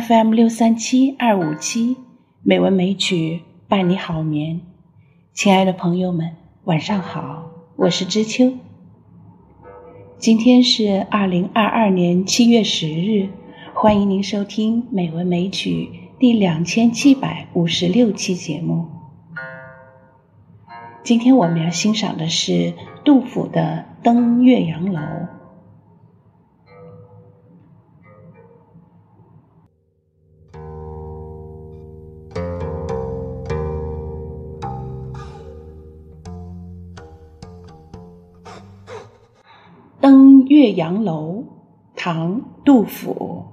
FM 六三七二五七美文美曲伴你好眠，亲爱的朋友们，晚上好，我是知秋。今天是二零二二年七月十日，欢迎您收听美文美曲第两千七百五十六期节目。今天我们要欣赏的是杜甫的《登岳阳楼》。岳阳楼，唐·杜甫。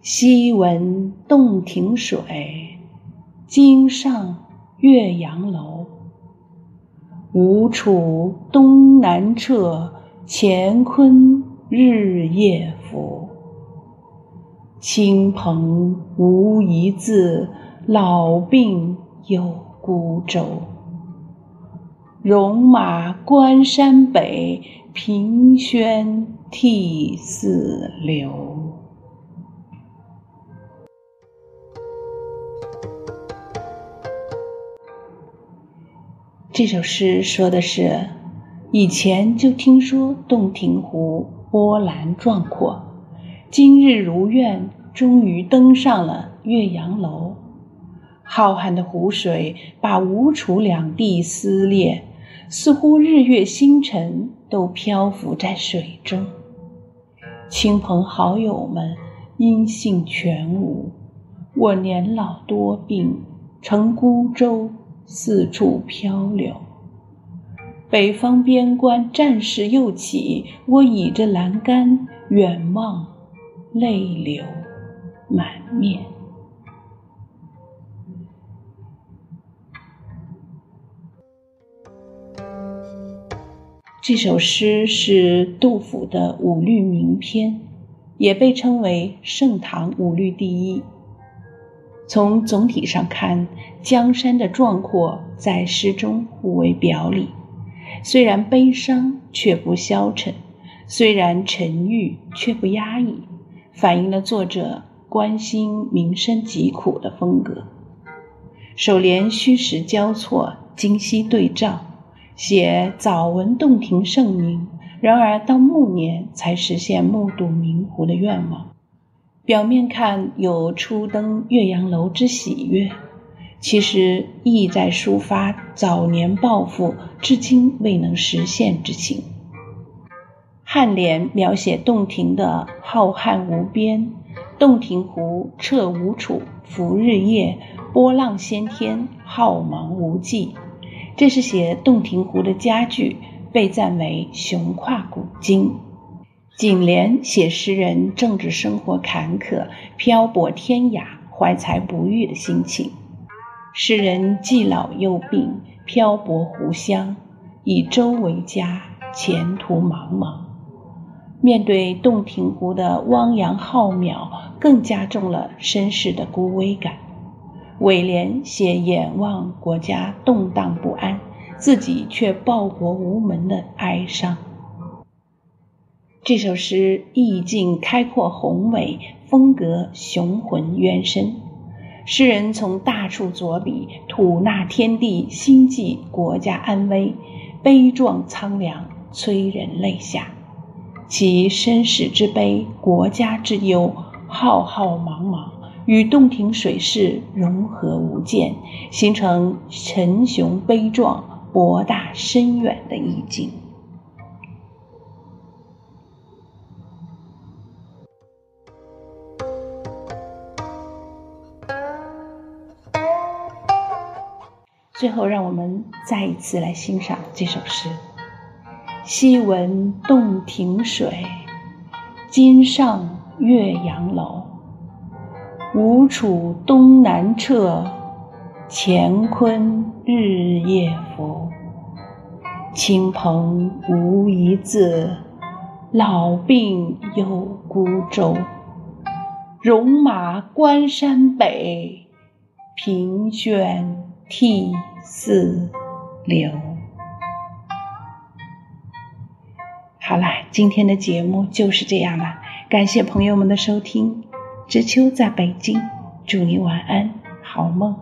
昔闻洞庭水，今上岳阳楼。吴楚东南坼，乾坤日夜浮。亲朋无一字，老病有孤舟。戎马关山北，凭轩涕泗流。这首诗说的是，以前就听说洞庭湖波澜壮阔，今日如愿，终于登上了岳阳楼。浩瀚的湖水把吴楚两地撕裂。似乎日月星辰都漂浮在水中，亲朋好友们音信全无，我年老多病，乘孤舟四处漂流。北方边关战事又起，我倚着栏杆远望，泪流满面。这首诗是杜甫的五律名篇，也被称为盛唐五律第一。从总体上看，江山的壮阔在诗中互为表里。虽然悲伤，却不消沉；虽然沉郁，却不压抑，反映了作者关心民生疾苦的风格。首联虚实交错，今昔对照。写早闻洞庭盛名，然而到暮年才实现目睹明湖的愿望。表面看有初登岳阳楼之喜悦，其实意在抒发早年抱负至今未能实现之情。颔联描写洞庭的浩瀚无边，洞庭湖彻无楚，浮日夜，波浪掀天，浩茫无际。这是写洞庭湖的佳句，被赞为雄跨古今。颈联写诗人政治生活坎坷，漂泊天涯，怀才不遇的心情。诗人既老又病，漂泊湖乡，以舟为家，前途茫茫。面对洞庭湖的汪洋浩渺，更加重了身世的孤微感。尾联写眼望国家动荡不安，自己却报国无门的哀伤。这首诗意境开阔宏伟，风格雄浑渊深。诗人从大处着笔，吐纳天地，心系国家安危，悲壮苍凉，催人泪下。其身世之悲，国家之忧，浩浩茫茫。与洞庭水势融合无间，形成沉雄悲壮、博大深远的意境。最后，让我们再一次来欣赏这首诗：昔闻洞庭水，今上岳阳楼。吴楚东南坼，乾坤日夜浮。亲朋无一字，老病有孤舟。戎马关山北，凭轩涕泗流。好了，今天的节目就是这样了，感谢朋友们的收听。知秋在北京，祝你晚安，好梦。